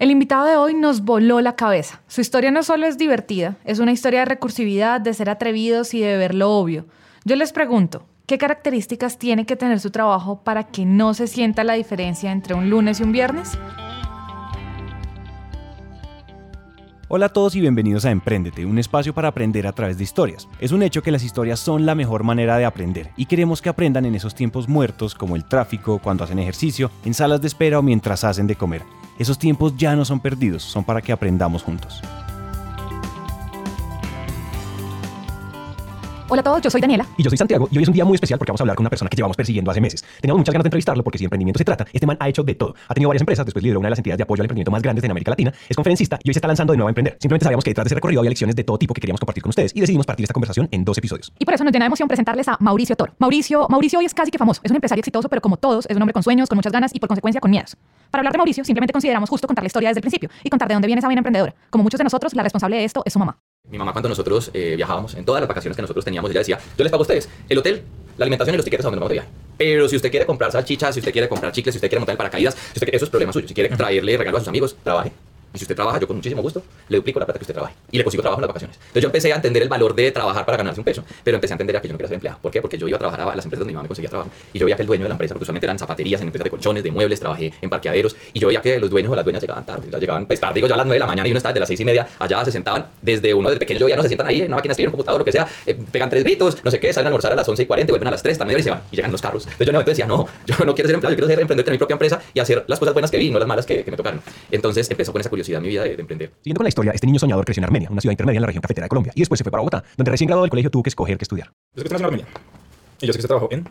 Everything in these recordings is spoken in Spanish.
El invitado de hoy nos voló la cabeza. Su historia no solo es divertida, es una historia de recursividad, de ser atrevidos y de ver lo obvio. Yo les pregunto, ¿qué características tiene que tener su trabajo para que no se sienta la diferencia entre un lunes y un viernes? Hola a todos y bienvenidos a Emprendete, un espacio para aprender a través de historias. Es un hecho que las historias son la mejor manera de aprender y queremos que aprendan en esos tiempos muertos como el tráfico, cuando hacen ejercicio, en salas de espera o mientras hacen de comer. Esos tiempos ya no son perdidos, son para que aprendamos juntos. Hola a todos, yo soy Daniela. Y yo soy Santiago, y hoy es un día muy especial porque vamos a hablar con una persona que llevamos persiguiendo hace meses. Teníamos muchas ganas de entrevistarlo porque si de emprendimiento se trata, este man ha hecho de todo. Ha tenido varias empresas, después lideró una de las entidades de apoyo al emprendimiento más grandes en América Latina, es conferencista y hoy se está lanzando de nuevo a emprender. Simplemente sabíamos que detrás de ese recorrido había lecciones de todo tipo que queríamos compartir con ustedes y decidimos partir esta conversación en dos episodios. Y por eso nos llena de emoción presentarles a Mauricio Toro. Mauricio, Mauricio hoy es casi que famoso. Es un empresario exitoso, pero como todos, es un hombre con sueños, con muchas ganas y por consecuencia con miedos. Para hablar de Mauricio, simplemente consideramos justo contar la historia desde el principio y contar de dónde viene esa buena emprendedora. Como muchos de nosotros, la responsable de esto es su mamá. Mi mamá cuando nosotros eh, viajábamos, en todas las vacaciones que nosotros teníamos, ella decía, yo les pago a ustedes el hotel, la alimentación y los tiquetes a donde nos vamos de viaje. Pero si usted quiere comprar salchichas, si usted quiere comprar chicles, si usted quiere montar el paracaídas, si usted quiere, eso es problema suyo. Si quiere traerle regalos a sus amigos, trabaje. Y si usted trabaja, yo con muchísimo gusto le duplico la plata que usted trabaje. Y le consigo trabajo en las vacaciones. Entonces yo empecé a entender el valor de trabajar para ganarse un peso, pero empecé a entender que yo no quería ser empleado. ¿Por qué? Porque yo iba a trabajar a las empresas donde mi mamá me conseguía trabajo. Y yo veía que el dueño de la empresa, porque usualmente eran zapaterías, en empresas de colchones, de muebles, trabajé en parqueaderos. Y yo veía que los dueños o las dueñas llegaban tarde. Ya llegaban pues, tarde, digo, ya a las 9 de la mañana y uno estaba de las 6 y media allá, se sentaban desde uno desde pequeño. Yo ya no se sientan ahí en una máquina de escribir, un computador, lo que sea, eh, pegan tres gritos, no sé qué, salen a almorzar a las 11 y 40, vuelven a las 3, también y se van. Y llegan los carros. Entonces yo en decía, no, yo no quiero ser empleado, yo quiero ser emprendedor, tener mi propia empresa y hacer las cosas buenas que vi, no las malas que, que me tocaron. Entonces empezó con esa curiosidad en mi vida de, de emprender. Siguiendo con la historia, este niño soñador creció en Armenia, una ciudad intermedia en la región cafetera de Colombia, y después se fue para Bogotá, donde recién graduado del colegio tuvo que escoger qué estudiar. Yo en Armenia. Y yo sé que usted trabajó en...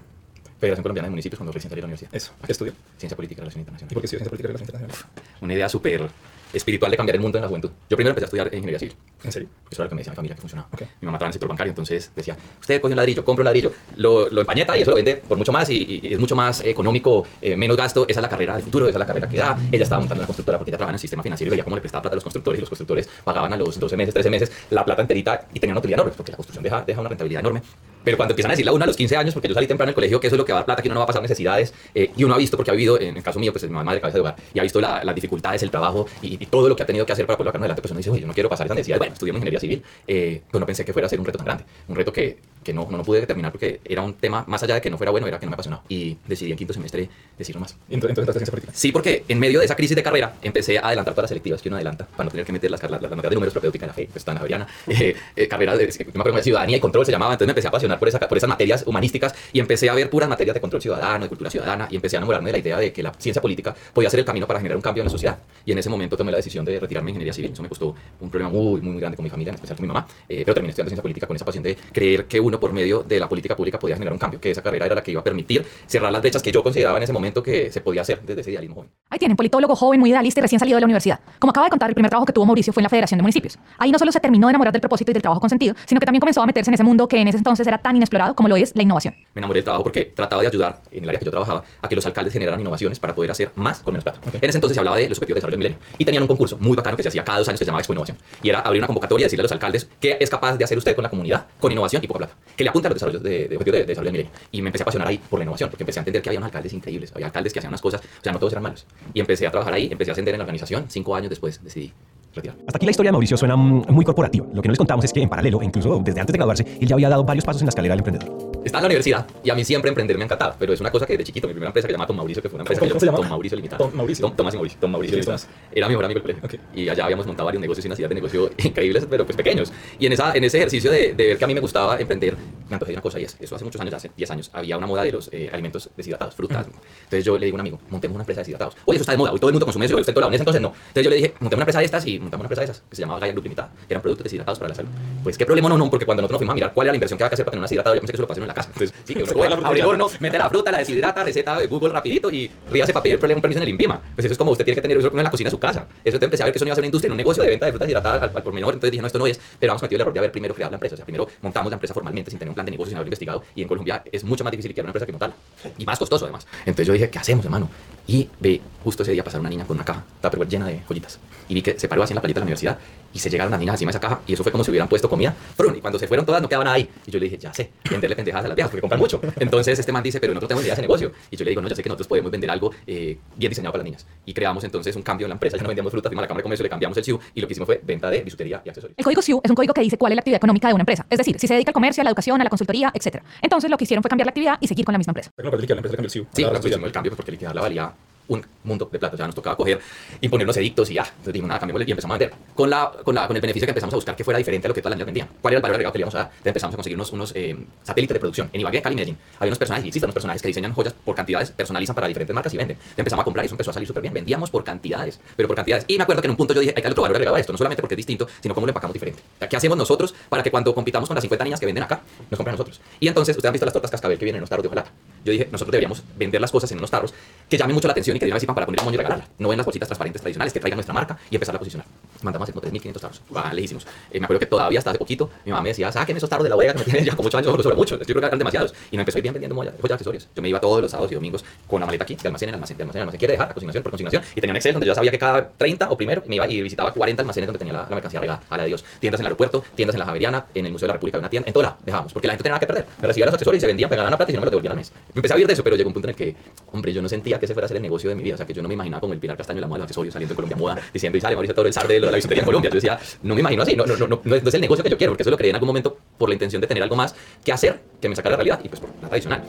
Federación Colombiana de Municipios cuando recién salí de la universidad. Eso. ¿Qué estudió? Ciencia Política y Relaciones Internacionales. ¿Y por qué estudió Ciencia Política y Relaciones Internacionales? Una idea súper espiritual de cambiar el mundo en la juventud. Yo primero empecé a estudiar ingeniería civil. ¿En serio? Eso era lo que me decía mi familia que funcionaba. Ok. Mi mamá trabajaba en el sector bancario, entonces decía, usted coge un ladrillo, compra un ladrillo, lo, lo empañeta y eso lo vende por mucho más y, y es mucho más económico, eh, menos gasto. Esa es la carrera del futuro, esa es la carrera que da. Ella estaba montando una constructora porque ella trabajaba en el sistema financiero y veía cómo le prestaba plata a los constructores y los constructores pagaban a los 12 meses, 13 meses la plata enterita y tenían una utilidad enorme porque la construcción deja, deja una rentabilidad enorme. Pero cuando empiezan a decirle a uno a los 15 años, porque yo salí temprano del colegio, que eso es lo que va a dar plata, que uno no va a pasar necesidades, eh, y uno ha visto, porque ha vivido, en el caso mío, pues mi mamá de cabeza de hogar, y ha visto la- las dificultades, el trabajo y, todo lo que ha tenido que hacer para poder adelante, pues uno dice, oye, yo no quiero pasar esas necesidades. Bueno, estudié ingeniería civil, eh, pues no pensé que fuera a ser un reto tan grande, un reto que, que no, no, no pude determinar porque era un tema, más allá de que no fuera bueno, era que no me apasionaba. Y decidí en quinto semestre decirlo más. Entonces, entonces entraste en Ciencia Política. Sí, porque en medio de esa crisis de carrera empecé a adelantar todas las selectivas que uno adelanta para no tener que meter las, las, las de números propedéutica la fe, pues tan javeriana, eh, eh, carrera de, de ciudadanía y control se llamaba, entonces me empecé a apasionar por, esa, por esas materias humanísticas y empecé a ver puras materias de control ciudadano, de cultura ciudadana y empecé a enamorarme de la idea de que la ciencia política podía ser el camino para generar un cambio en la sociedad. Y en ese momento tomé la decisión de retirarme de ingeniería civil. Eso me costó un problema muy, muy, muy grande con mi familia, en especial con mi mamá, eh, pero terminé estudiando ciencia política con esa pasión de creer que uno por medio de la política pública podía generar un cambio, que esa carrera era la que iba a permitir cerrar las brechas que yo consideraba en ese momento que se podía hacer desde ese idealismo joven. Ahí tienen, politólogo joven, muy idealista y recién salido de la universidad. Como acaba de contar, el primer trabajo que tuvo Mauricio fue en la Federación de Municipios. Ahí no solo se terminó de enamorar del propósito y del trabajo con sentido, sino que también comenzó a meterse en ese mundo que en ese entonces era tan inexplorado como lo es la innovación. Me enamoré del trabajo porque trataba de ayudar en el área que yo trabajaba a que los alcaldes generaran innovaciones para poder hacer más con menos plata. En ese entonces se hablaba de los objetivos de desarrollo del milenio y tenían un concurso muy bacano que se hacía cada dos años que se llamaba Expo Innovación y era abrir una convocatoria y decirle a los alcaldes qué es capaz de hacer usted con la comunidad con innovación y poca plata, que le apunte a los desarrollos de, de objetivos de, de desarrollo del milenio. Y me empecé a apasionar ahí por la innovación porque empecé a entender que había unos alcaldes increíbles, había alcaldes que hacían unas cosas, o sea, no todos eran malos. Y empecé a trabajar ahí, empecé a ascender en la organización. Cinco años después decidí retirar. Hasta aquí la historia de Mauricio suena muy corporativa. Lo que no les contamos es que en paralelo, incluso desde antes de graduarse, él ya había dado varios pasos en la escalera del emprendedor. Estaba en la universidad y a mí siempre emprender me ha encantado, pero es una cosa que de chiquito, mi primera empresa que se llama Tom Mauricio, que fue una empresa ¿Cómo- que cómo se yo- llamaba? Tom Mauricio Limitada. Tom Mauricio. Tom, Tomás y Mauricio. Tom Mauricio ¿Quién es Limitada. Era mi mejor amigo del colegio. Ok. Y allá habíamos montado varios negocios y unas ideas de negocio increíbles, pero pues pequeños. Y en, esa, en ese ejercicio de, de ver que a mí me gustaba emprender, me antojé una cosa y es, eso hace muchos años, hace 10 años, había una moda de los eh, alimentos deshidratados, frutas. Entonces yo le digo a un amigo, montemos una empresa de deshidratados. Oye, eso está de moda, hoy todo el mundo consume eso, en todo lado. En ese entonces no. Entonces yo le dije, montemos una empresa de estas y montamos una empresa de esas, que se llamaba Gaia Group Limitada. Eran productos deshidratados para la salud. Pues qué problema no, no, porque cuando nosotros nos fuimos a mirar cuál era la inversión que había que hacer para tener una deshidratado, yo pensé que eso lo pasé en la Entonces, sí, que uno coge, horno, mete la fruta, la deshidrata, receta de Google rapidito y ríase para pedir problema, un permiso en el INVIMA. Pues eso es como usted tiene que tener eso en la cocina de su casa. Eso te empecé a ver que eso no iba a ser una industria, en un negocio de venta de frutas deshidratadas al, al por menor. Entonces dije, no, esto no es. Pero hemos cometido el error de haber primero creado la empresa. O sea, primero montamos la empresa formalmente sin tener un plan de negocios sin haber investigado. Y en Colombia es mucho más difícil que una empresa que montarla. Y más costoso, además. Entonces yo dije, ¿qué hacemos, hermano? Y ve justo ese día pasar una niña con una caja tupperware llena de joyitas. Y vi que se paró así en la playita de la universidad y se llegaron las niñas encima de esa caja. Y eso fue como si hubieran puesto comida. ¡Frun! Y cuando se fueron todas, no quedaba nada ahí. Y yo le dije, ya sé, venderle pendejadas a las viejas porque compran mucho. Entonces este man dice, pero nosotros tenemos idea de ese negocio. Y yo le digo, no, ya sé que nosotros podemos vender algo eh, bien diseñado para las niñas. Y creamos entonces un cambio en la empresa. Ya no vendíamos frutas, fuimos a la Cámara de Comercio, le cambiamos el SIU y lo que hicimos fue venta de bisutería y accesorios. El código SIU es un código que dice cuál es la actividad económica de una empresa. Es decir, si se dedica al comercio, a la educación, a la consultoría, etc. Entonces lo que hicieron fue cambiar la actividad y seguir con la misma empresa. Pero no, liquidar la empresa le cambió el SIU. Sí, nosotros la hicimos el cambio pues, porque liquidarla valía un mundo de plata. O sea, nos tocaba coger, imponer unos edictos y ya. Entonces dijimos, nada, cambiémosle y empezamos a vender. Con, la, con, la, con el beneficio que empezamos a buscar que fuera diferente a lo que todas las niñas vendían. ¿Cuál era el valor agregado que le íbamos a dar? Entonces empezamos a conseguir unos, unos eh, satélites de producción. En Ibagué, Cali, Medellín. Había unos personajes, y existen unos personajes que diseñan joyas por cantidades, personalizan para diferentes marcas y venden. Entonces empezamos a comprar y eso empezó a salir súper bien. Vendíamos por cantidades, pero por cantidades. Y me acuerdo que en un punto yo dije, hay que darle otro valor agregado a esto. No solamente porque es distinto, sino cómo lo empacamos diferente. ¿Qué hacemos nosotros para que cuando compitamos con las 50 niñas que venden acá, nos compren a nosotros? Y entonces, ustedes han visto las tortas cascabel que vienen en los tarros de hojalata. Yo dije, nosotros deberíamos vender las cosas en unos tarros que llamen mucho la atención que digan para poner un moño y regalarla. No en las bolsitas transparentes tradicionales que traigan nuestra marca y empezar a posicionar. Mandamos a hacer como 3.500 tarros. Lejísimos. Eh, me acuerdo que todavía hasta hace poquito mi mamá me decía, saquen esos tarros de la bodega que me tienen ya como 8 años, sobre mucho. Yo creo que eran demasiados. Y me empezó a ir bien vendiendo joyas accesorios. Yo me iba todos los sábados y domingos con la maleta aquí, de almacén en almacén, de almacén en almacén. Quiere dejar a consignación por consignación. Y tenía un Excel donde yo sabía que cada 30 o primero me iba y visitaba 40 almacenes donde tenía la, la mercancía regada. A la de Dios. Tiendas en el aeropuerto, tiendas en la Javeriana, en el Museo de la República, una tienda, en toda la dejábamos. Porque la gente tenía nada que perder. Me recibían los accesorios y se vendían, pegaban la plata y no me lo devolvían al mes. Empecé a vivir de eso, pero llegó un punto en el que, hombre, yo no sentía que ese fuera a ser el negocio de mi vida. O sea, que yo no me imaginaba como el Pilar Castaño, la moda de los accesorios, saliendo en Colombia Moda, diciendo, y sale Mauricio Toro, el zar de la bisutería en Colombia. Yo decía, no me imagino así, no, no, no, no es el negocio que yo quiero, porque eso lo creé en algún momento por la intención de tener algo más que hacer, que me sacara la realidad, y pues por la tradicional.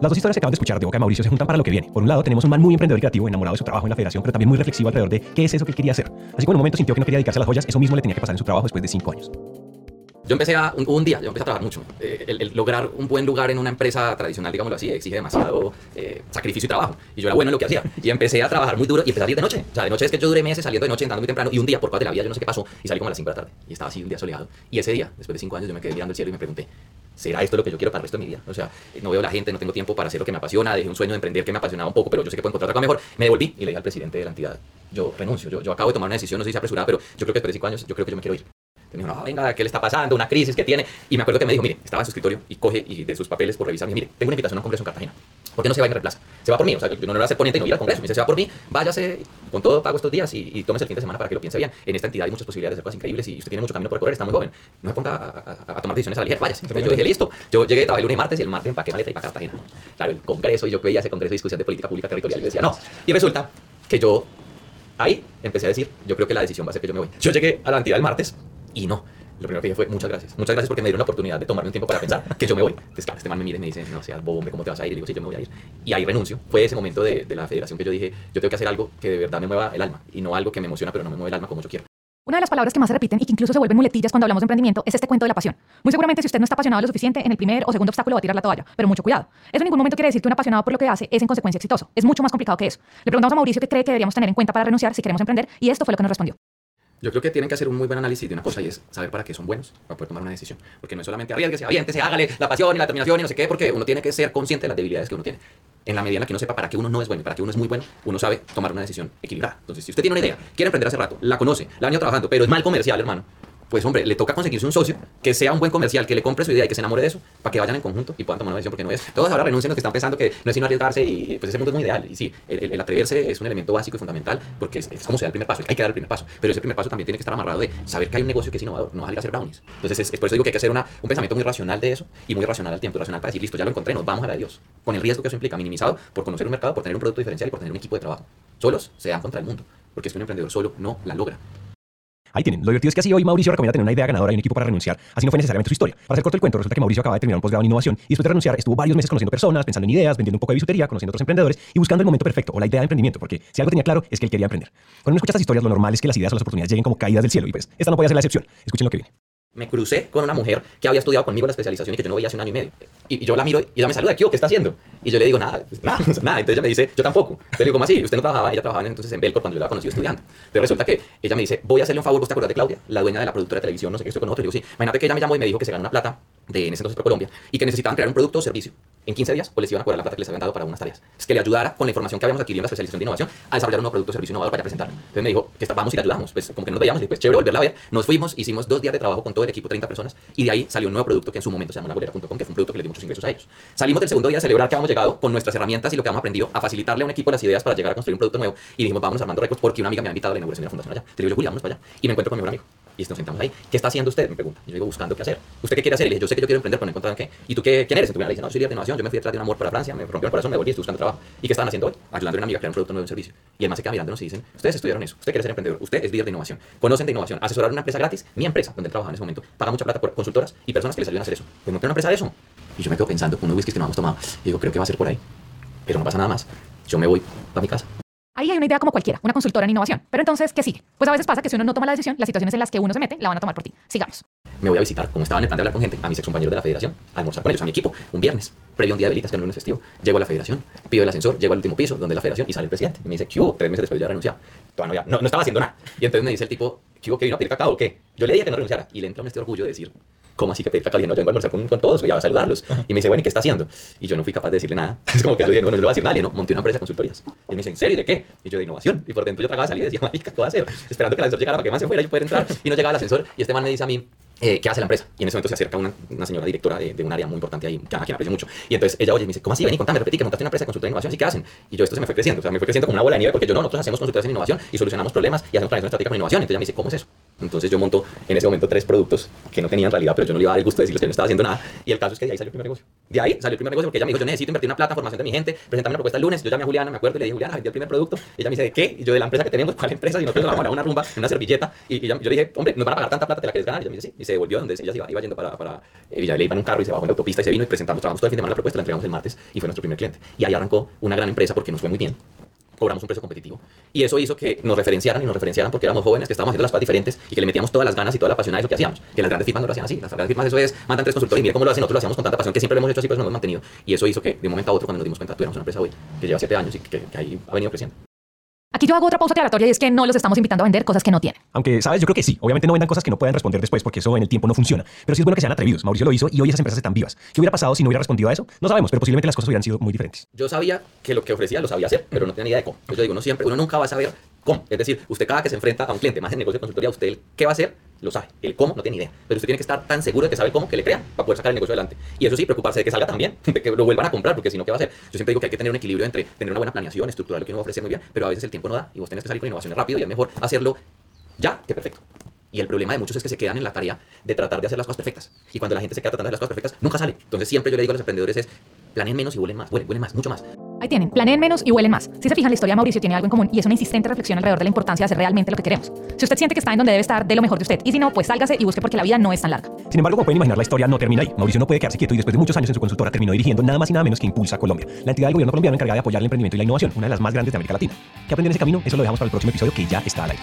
Las dos historias que acaban de escuchar de boca de Mauricio se juntan para lo que viene. Por un lado, tenemos un man muy emprendedor y creativo, enamorado de su trabajo en la federación, pero también muy reflexivo alrededor de qué es eso que él quería hacer. Así que en un momento sintió que no quería dedicarse a las joyas, eso mismo le tenía que pasar en su trabajo después de cinco años. Yo empecé a, un, día, yo empecé a trabajar mucho. Eh, lograr un buen lugar en una empresa tradicional, digámoslo así, exige demasiado eh, sacrificio y trabajo. Y yo era bueno en lo que hacía. Y empecé a trabajar muy duro y empecé a salir de noche. O sea, de noche es que yo duré meses saliendo de noche, entrando muy temprano. Y un día, por causa de la vida, yo no sé qué pasó, y salí como a las 5 de la tarde. Y estaba así un día soleado. Y ese día, después de 5 años, yo me quedé mirando el cielo y me pregunté, ¿será esto lo que yo quiero para el resto de mi vida? O sea, no veo la gente, no tengo tiempo para hacer lo que me apasiona, dejé un sueño de emprender que me apasionaba un poco, pero yo sé que puedo encontrar algo mejor. Me devolví y le dije al presidente de la entidad, yo renuncio, yo, acabo de tomar una decisión, no sé si apresurada, pero yo creo que después de 5 años, yo creo que yo me quiero ir. Me dijo, no, venga, ¿qué le está pasando? Una crisis que tiene. Y me acuerdo que me dijo, mire, estaba en su escritorio y coge y de sus papeles por revisar, me dijo, mire, tengo una invitación a un congreso en Cartagena. ¿Por qué no se va y me reemplaza? Se va por mí, o sea, yo no le voy a ser ponente y no ir al congreso. Me dice, se va por mí, váyase con todo pago estos días y, y tómese el fin de semana para que lo piense bien. En esta entidad hay muchas posibilidades de hacer cosas increíbles y usted tiene mucho camino por recorrer, está muy joven. No se ponga a, a, a tomar decisiones a la ligera, váyase. Entonces yo dije, listo. Yo llegué, trabajé el lunes y martes y el martes empaqué maleta y para Cartagena. Claro, el congreso y yo veía ese congreso de discusión de política pública territorial y decía, no. Y resulta que yo ahí empecé a decir, yo creo que la decisión va a ser que yo me voy. Yo llegué a la entidad el martes y no. Lo primero que dije fue muchas gracias. Muchas gracias porque me dieron la oportunidad de tomarme un tiempo para pensar que yo me voy. Entonces, claro, este man me mira y me dice, no seas bobo, ¿cómo te vas a ir? Y digo, sí, yo me voy a ir. Y ahí renuncio. Fue ese momento de, de la federación que yo dije, yo tengo que hacer algo que de verdad me mueva el alma y no algo que me emociona, pero no me mueve el alma como yo quiero. Una de las palabras que más se repiten y que incluso se vuelven muletillas cuando hablamos de emprendimiento es este cuento de la pasión. Muy seguramente si usted no está apasionado lo suficiente, en el primer o segundo obstáculo va a tirar la toalla, pero mucho cuidado. Eso en ningún momento quiere decir que un apasionado por lo que hace es en consecuencia exitoso. Es mucho más complicado que eso. Le preguntamos a Mauricio qué cree que deberíamos tener en cuenta para renunciar si queremos emprender y esto fue lo que nos respondió. Yo creo que tienen que hacer un muy buen análisis de una cosa y es saber para qué son buenos, para poder tomar una decisión. Porque no es solamente arriesguese, aviéntese, hágale la pasión y la determinación y no sé qué, porque uno tiene que ser consciente de las debilidades que uno tiene. En la medida en la que uno sepa para qué uno no es bueno para qué uno es muy bueno, uno sabe tomar una decisión equilibrada. Entonces, si usted tiene una idea, quiere emprender hace rato, la conoce, la ha venido trabajando, pero es mal comercial, hermano, pues hombre, le toca conseguirse un socio que sea un buen comercial, que le compre su idea y que se enamore de eso, para que vayan en conjunto y puedan tomar una decisión, porque no es. Todos ahora renuncian los que están pensando que no es sino arriesgarse y pues ese mundo es muy ideal. Y sí, el, atreverse es un elemento básico y fundamental porque es, es como se da el primer paso, hay que dar el primer paso. Pero ese primer paso también tiene que estar amarrado de saber que hay un negocio que es innovador, no salir a hacer brownies. Entonces, es, es por eso digo que hay que hacer una, un pensamiento muy racional de eso y muy racional al tiempo, racional para decir, listo, ya lo encontré, nos vamos a la Dios. Con el riesgo que eso implica, minimizado por conocer un mercado, por tener un producto diferencial y por tener un equipo de trabajo. Solos se dan contra el mundo, porque es un emprendedor solo no la logra. Ahí tienen. Lo divertido es que así hoy Mauricio recomienda tener una idea ganadora y un equipo para renunciar. Así no fue necesariamente su historia. Para hacer corto el cuento, resulta que Mauricio acaba de terminar un posgrado en innovación y después de renunciar estuvo varios meses conociendo personas, pensando en ideas, vendiendo un poco de bisutería, conociendo otros emprendedores y buscando el momento perfecto o la idea de emprendimiento, porque si algo tenía claro es que él quería emprender. Cuando uno escucha estas historias, lo normal es que las ideas o las oportunidades lleguen como caídas del cielo y pues esta no podía ser la excepción. Escuchen lo que viene. me crucé con una mujer que había estudiado conmigo la especialización y que yo no veía hace un año y medio. Y, y yo la miro y ella me saluda, ¿qué, ¿qué está haciendo? Y yo le digo, nada, pues, nada, nada. Entonces ella me dice, yo tampoco. Le digo, ¿cómo así? Usted no trabajaba, ella trabajaba entonces en Belcor cuando yo la conocí estudiando. Entonces resulta que ella me dice, voy a hacerle un favor, ¿vos te acuerdas de Claudia? La dueña de la productora de televisión, no sé qué, estoy con nosotros. Y digo, sí, imagínate que ella me llamó y me dijo que se ganó una plata de en ese entonces Colombia y que necesitaban crear un producto o servicio en 15 días o les iban a cobrar la plata que les habían dado para unas tareas. Es que le ayudara con la información que habíamos adquirido en la especialización de innovación a desarrollar un nuevo producto o servicio innovador para presentarlo. Entonces me dijo que vamos y le ayudamos. Pues como que no nos veíamos y pues chévere volverla a ver. Nos fuimos, hicimos dos días de trabajo con todo el equipo, 30 personas y de ahí salió un nuevo producto que en su momento se llama labolera.com, que fue un producto que le dio muchos ingresos a ellos. Salimos del segundo día a celebrar que habíamos llegado con nuestras herramientas y lo que habíamos aprendido a facilitarle a un equipo las ideas para llegar a construir un producto nuevo y dijimos, vamos armando récords porque una amiga me ha invitado a la inauguración de la fundación allá. Te digo, yo, Juli, vámonos para allá. Y me encuentro con mi mejor amigo. Y nos sentamos ahí. ¿Qué está haciendo usted? Me pregunta. Y yo digo, buscando qué hacer. ¿Usted qué quiere hacer? Y le dije, yo sé que yo quiero emprender, pero no encontraron qué. ¿Y tú qué, quién eres? Entonces me dice, no, soy líder de innovación. Yo me fui detrás de un amor para Francia, me rompió el corazón, me volví, estoy buscando trabajo. ¿Y qué estaban haciendo hoy? Ayudando a una amiga a crear un producto nuevo, un servicio. Y el más se queda mirándonos y dicen, ustedes estudiaron eso, usted quiere ser emprendedor, usted es líder de innovación, conocen de innovación, asesorar una empresa gratis, mi empresa, donde trabajaba en ese momento, paga mucha plata por consultoras y personas que les ayudan a hacer eso. Pues monté una empresa de eso. Y yo me quedo pensando con unos whiskies que no hemos tomado. Y digo, creo que va a ser por ahí. Pero no pasa nada más. Yo me voy a mi casa. Ahí hay una idea como cualquiera, una consultora en innovación. Pero entonces, ¿qué sigue? Pues a veces pasa que si uno no toma la decisión, las situaciones en las que uno se mete la van a tomar por ti. Sigamos. me voy a visitar, como estaba en el plan de hablar con gente, a mis excompañeros de la federación, a almorzar con ellos, a mi equipo, un viernes, previo a un día de velitas, que no es festivo. Llego a la federación, pido el ascensor, llego al último piso, donde la federación, y sale el presidente. Y me dice, ¿qué hubo? Tres meses después ya renunciaba. Todavía no, había- no, no estaba haciendo nada. Y entonces me dice el tipo, ¿qué hubo? ¿Que vino a pedir cacao o qué? Yo le dije que no renunciara. Y le entró este orgullo de decir, ¿cómo así que pedir cacao? Y no, yo vengo a almorzar con, con todos, voy a saludarlos. Y me dice, bueno, ¿y qué está haciendo? Y yo no fui capaz de decirle nada. Es como que yo dije, bueno, no le voy a decir nada. Y no, monté una empresa de consultorías. Y él me dice, ¿en serio? ¿Y de qué? Y yo, de innovación. Y por dentro yo tragaba salir y decía, marica, ¿qué voy a hacer? Esperando que el ascensor llegara para que más se fuera y yo pudiera entrar. Y no llegaba el ascensor. Y este man me dice a mí, eh, ¿qué hace la empresa? Y en ese momento se acerca una, una señora directora de, de un área muy importante ahí, que a quien aprecio mucho. Y entonces ella oye y me dice, ¿cómo así? Ven y contame, repetí que montaste una empresa de consultoría de innovación, ¿sí qué hacen? Y yo, esto se me fue creciendo, o sea, me fue creciendo como una bola de nieve porque yo no, nosotros hacemos consultorías en innovación y solucionamos problemas y hacemos planeación estratégica con innovación. Entonces ella me dice, ¿cómo es eso? Entonces yo monto en ese momento tres productos que no tenían realidad, pero yo no le iba a dar el gusto de decirles que no estaba haciendo nada. Y el caso es que de ahí salió el primer negocio. De ahí salió el primer negocio porque ella me dijo, yo necesito invertir una plata formación de mi gente, presentarme una propuesta el lunes. Yo llamé a Juliana, me acuerdo, y le dije, Juliana, vendí el primer producto. Ella me dice, ¿de qué? Y yo, de la empresa que tenemos, ¿cuál empresa? Y nosotros nos vamos a una rumba, una servilleta. Y, y yo le dije, hombre, nos van a pagar tanta plata, ¿te la quieres ganar? Y ella me dice, sí. Y se devolvió donde ella se iba, iba yendo para, para eh, Villa de Leyva en un carro y se bajó en la autopista y se vino y presentamos, trabajamos todo el fin de semana la propuesta, la entregamos el martes y fue nuestro primer cliente. Y ahí arrancó una gran empresa porque nos fue muy bien. Cobramos un precio competitivo. Y eso hizo que nos referenciaran y nos referenciaran porque éramos jóvenes, que estábamos haciendo las cosas diferentes y que le metíamos todas las ganas y toda la pasión a eso que hacíamos. Que las grandes firmas no lo hacían así. Las grandes firmas eso es, mandan tres consultores y mira cómo lo hacen. Nosotros lo hacíamos con tanta pasión que siempre lo hemos hecho así, pero eso nos hemos mantenido. Y eso hizo que de un momento a otro, cuando nos dimos cuenta, tuviéramos una empresa hoy que lleva siete años y que ahí ha venido creciendo. Aquí yo hago otra pausa aclaratoria y es que no los estamos invitando a vender cosas que no tienen. Aunque, ¿sabes? Yo creo que sí. Obviamente no vendan cosas que no puedan responder después porque eso en el tiempo no funciona. Pero sí es bueno que sean atrevidos. Mauricio lo hizo y hoy esas empresas están vivas. ¿Qué hubiera pasado si no hubiera respondido a eso? No sabemos, pero posiblemente las cosas hubieran sido muy diferentes. Yo sabía que lo que ofrecía lo sabía hacer, pero no tenía ni idea de cómo. Entonces yo digo, uno siempre, uno nunca va a saber cómo. Es decir, usted cada que se enfrenta a un cliente, más en negocio de consultoría, usted qué va a hacer, lo sabe. El cómo no tiene idea. Pero usted tiene que estar tan seguro de que sabe cómo que le crean para poder sacar el negocio adelante. Y eso sí, preocuparse de que salga también, de que lo vuelvan a comprar, porque si no, ¿qué va a hacer? Yo siempre digo que hay que tener un equilibrio entre tener una buena planeación, estructurar lo que uno ofrece muy bien, pero a veces el tiempo no da y vos tenés que salir con innovaciones rápido y es mejor hacerlo ya que perfecto. Y el problema de muchos es que se quedan en la tarea de tratar de hacer las cosas perfectas. Y cuando la gente se queda tratando de hacer las cosas perfectas, nunca sale. Entonces siempre yo le digo a los emprendedores es, planeen menos y vuelen más, vuelen, vuelen más, mucho más. Ahí tienen, planeen menos y huelen más. Si se fijan, la historia de Mauricio tiene algo en común y es una insistente reflexión alrededor de la importancia de hacer realmente lo que queremos. Si usted siente que está en donde debe estar, de lo mejor de usted. Y si no, pues sálgase y busque porque la vida no es tan larga. Sin embargo, como pueden imaginar, la historia no termina ahí. Mauricio no puede quedarse quieto y después de muchos años en su consultora terminó dirigiendo nada más y nada menos que Impulsa Colombia, la entidad del gobierno colombiano encargada de apoyar el emprendimiento y la innovación, una de las más grandes de América Latina. ¿Qué aprender en ese camino? Eso lo dejamos para el próximo episodio que ya está al aire.